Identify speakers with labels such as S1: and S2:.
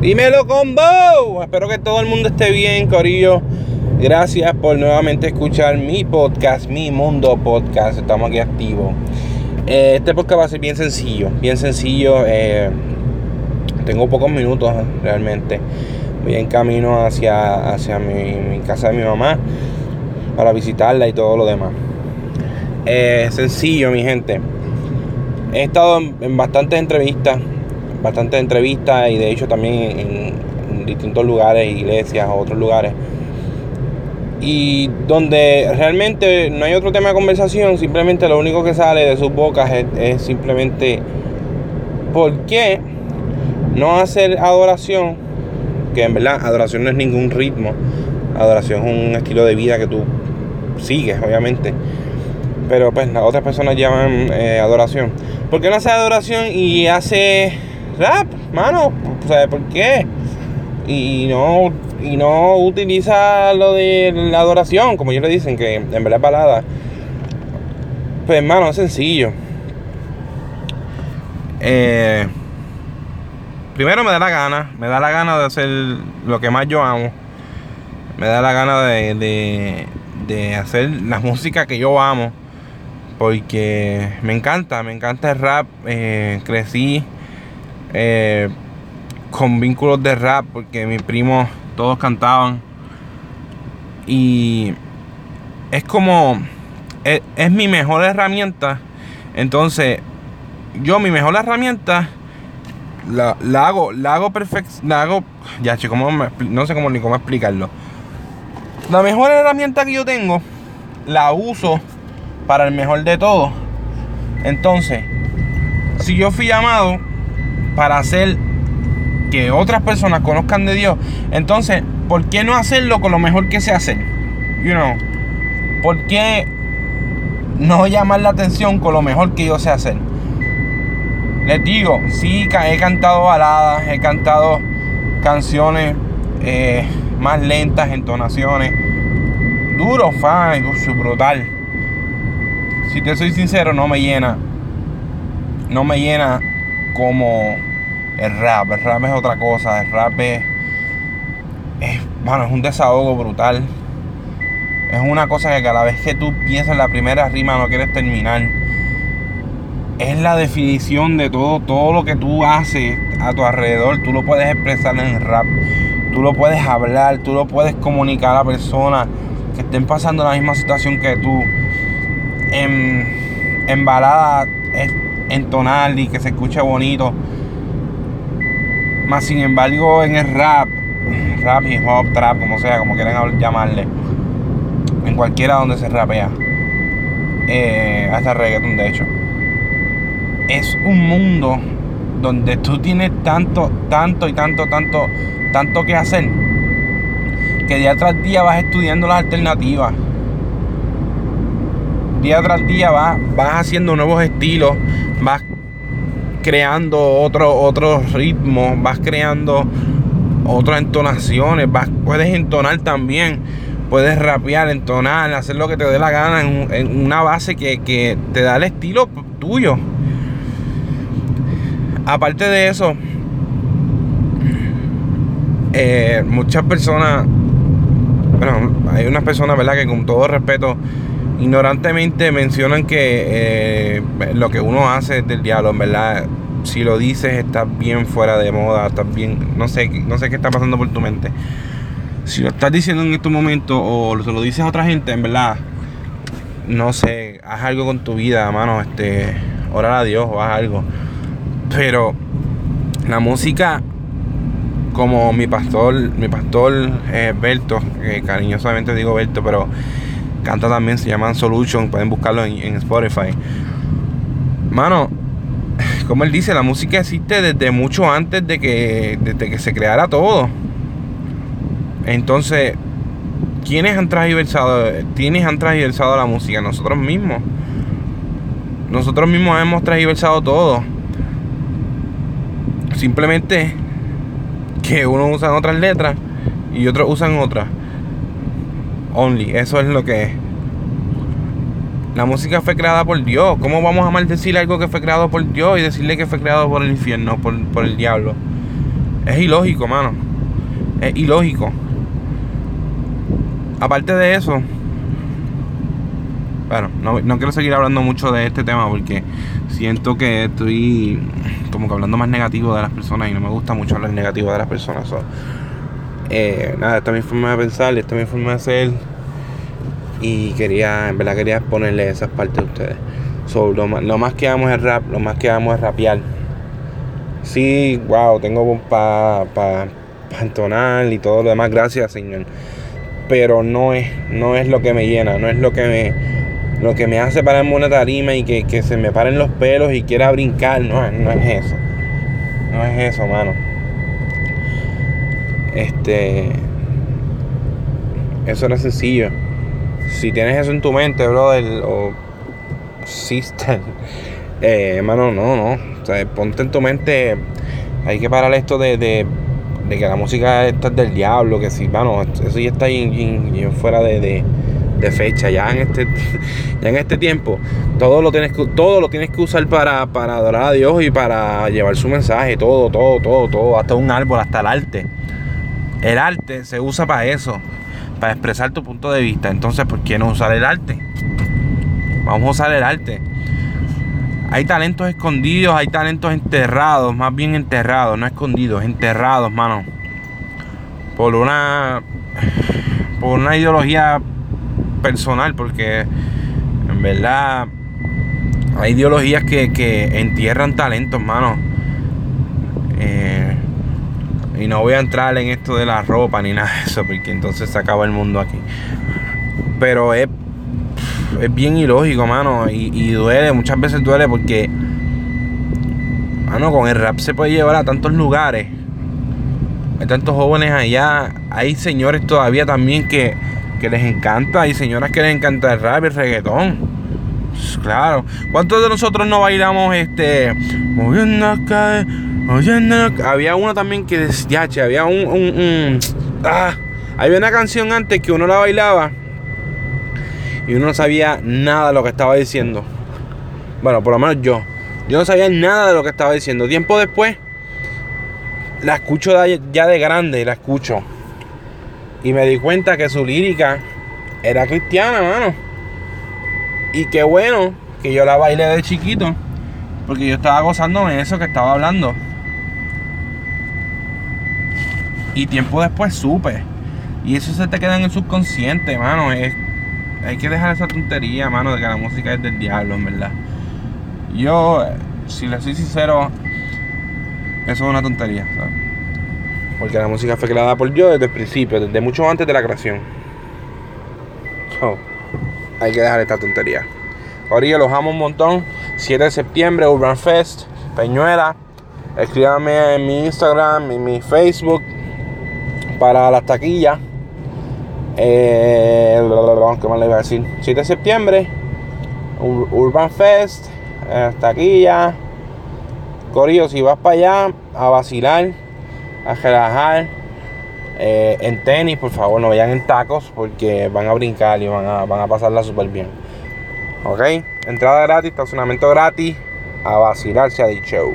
S1: Dímelo, combo. Espero que todo el mundo esté bien, Corillo. Gracias por nuevamente escuchar mi podcast, mi mundo podcast. Estamos aquí activos. Eh, este podcast va a ser bien sencillo, bien sencillo. Eh, tengo pocos minutos realmente. Voy en camino hacia, hacia mi, casa de mi mamá para visitarla y todo lo demás. Eh, sencillo, mi gente. He estado en bastantes entrevistas bastantes entrevistas y de hecho también en, distintos lugares, iglesias, otros lugares. Y donde realmente no hay otro tema de conversación, simplemente lo único que sale de sus bocas es, simplemente ¿por qué no hacer adoración? Que en verdad adoración no es ningún ritmo, adoración es un estilo de vida que tú sigues, obviamente. Pero pues las otras personas llaman eh, adoración. ¿Por qué no hace adoración y hace rap, mano. ¿Sabes por qué? Y no, y no utiliza lo de la adoración, como ellos le dicen, que en verdad es balada. Pues, hermano, es sencillo. Eh, primero me da la gana, me da la gana de hacer lo que más yo amo. Me da la gana de, de, hacer la música que yo amo. Porque me encanta, me encanta el rap. Eh, crecí eh, con vínculos de rap, porque mis primos todos cantaban. Y es como, es, mi mejor herramienta. Entonces, yo mi mejor herramienta la, hago, la hago perfecto, la hago, ya chicos, no sé cómo ni cómo explicarlo. La mejor herramienta que yo tengo, la uso para el mejor de todo. Entonces, si yo fui llamado para hacer que otras personas conozcan de Dios. Entonces, ¿por qué no hacerlo con lo mejor que se hace? You know, ¿por qué no llamar la atención con lo mejor que yo sé hacer? Les digo, sí, he cantado baladas, he cantado canciones eh, más lentas, entonaciones. Duro, fan, brutal. Si te soy sincero, no me llena. No me llena como el rap. El rap es otra cosa. El rap es, bueno, es un desahogo brutal. Es una cosa que cada vez que tú piensas en la primera rima no quieres terminar. Es la definición de todo, todo lo que tú haces a tu alrededor. Tú lo puedes expresar en rap. Tú lo puedes hablar, tú lo puedes comunicar a personas que estén pasando la misma situación que tú. En, en balada entonar y que se escuche bonito. Más sin embargo, en el rap, rap, hip hop, trap, como sea, como quieran llamarle, en cualquiera donde se rapea, eh, hasta reggaeton de hecho, es un mundo donde tú tienes tanto, tanto y tanto, tanto, tanto que hacer, que día tras día vas estudiando las alternativas. Día tras día vas, vas haciendo nuevos estilos, vas creando otro, otros ritmos, vas creando otras entonaciones, vas, puedes entonar también, puedes rapear, entonar, hacer lo que te dé la gana en, una base que, te da el estilo tuyo. Aparte de eso, eh, muchas personas, bueno, hay unas personas, ¿verdad? Que con todo respeto ignorantemente mencionan que eh, lo que uno hace es del diablo, en verdad. Si lo dices, estás bien fuera de moda, estás bien. No sé, no sé qué está pasando por tu mente. Si lo estás diciendo en estos momentos o se lo dices a otra gente, en verdad, no sé, haz algo con tu vida, mano. Este, orar a Dios o haz algo. Pero la música, como mi pastor, mi pastor eh, Berto, cariñosamente digo Berto, pero Canta también, se llaman Solution, pueden buscarlo en, Spotify. Mano, como él dice, la música existe desde mucho antes de que, desde que se creara todo. Entonces, ¿quiénes han transversado, quiénes han transversado la música? Nosotros mismos. Nosotros mismos hemos transversado todo. Simplemente que uno usa otras letras y otros usan otras only. Eso es lo que es. La música fue creada por Dios. ¿Cómo vamos a maldecir algo que fue creado por Dios y decirle que fue creado por el infierno, por, el diablo? Es ilógico, mano. Es ilógico. Aparte de eso, bueno, no, no, quiero seguir hablando mucho de este tema porque siento que estoy como que hablando más negativo de las personas y no me gusta mucho hablar negativo de las personas. Eh, nada, esta es mi forma de pensar, esta es mi forma de ser y quería, en verdad quería ponerle esas partes a ustedes. lo, más que amo es rap, lo más que amo es rapear. Sí, wow, tengo para pa, pa entonar y todo lo demás, gracias Señor. Pero no es, no es lo que me llena, no es lo que me lo que me hace pararme una tarima y que, se me paren los pelos y quiera brincar, no, no es eso. No es eso, mano. Este. Eso es sencillo. Si tienes eso en tu mente, brother, o sister, eh, hermano, no, no. O sea, ponte en tu mente. Hay que parar esto de, de, que la música esta es del diablo, que si, mano, eso ya está fuera de de fecha. Ya en este, ya en este tiempo, todo lo tienes que, todo lo tienes que usar para, para adorar a Dios y para llevar su mensaje. Todo, todo, todo, todo. Hasta un árbol, hasta el arte. El arte se usa para eso, para expresar tu punto de vista. Entonces, ¿por qué no usar el arte? Vamos a usar el arte. Hay talentos escondidos, hay talentos enterrados, más bien enterrados, no escondidos, enterrados, mano. Por una por una ideología personal, porque en verdad hay ideologías que, entierran talentos, mano. Y no voy a entrar en esto de la ropa ni nada de eso, porque entonces se acaba el mundo aquí. Pero es, es bien ilógico, mano. Y, y duele, muchas veces duele porque, mano, con el rap se puede llevar a tantos lugares. Hay tantos jóvenes allá. Hay señores todavía también que que les encanta. Hay señoras que les encanta el rap y el reggaetón. Claro. ¿Cuántos de nosotros no bailamos este? Moviendo acá, Había uno también que decía, che, había un, ah, había una canción antes que uno la bailaba y uno no sabía nada de lo que estaba diciendo. Bueno, por lo menos yo. Yo no sabía nada de lo que estaba diciendo. Tiempo después, la escucho ya de grande, la escucho. Y me di cuenta que su lírica era cristiana, mano. Y qué bueno que yo la bailé de chiquito. Porque yo estaba gozándome eso que estaba hablando. Y tiempo después supe. Y eso se te queda en el subconsciente, mano. Es, hay que dejar esa tontería, mano, de que la música es del diablo, en verdad. Yo, si le soy sincero, eso es una tontería, ¿sabes? Porque la música fue creada por Dios desde el principio, desde mucho antes de la creación. hay que dejar esta tontería. Ahora los amo un montón. 7 de septiembre, Urban Fest, Peñuela. Escríbame en mi Instagram, en mi Facebook para las taquillas. Eh, ¿Qué más le iba a decir? 7 de septiembre, Urban Fest, eh, taquillas. Corillo, si vas para allá a vacilar a relajar. Eh, en tenis, por favor, no vayan en tacos porque van a brincar y van a, van a pasarla súper bien. Ok, entrada gratis, estacionamiento gratis, a vacilarse a dicho show.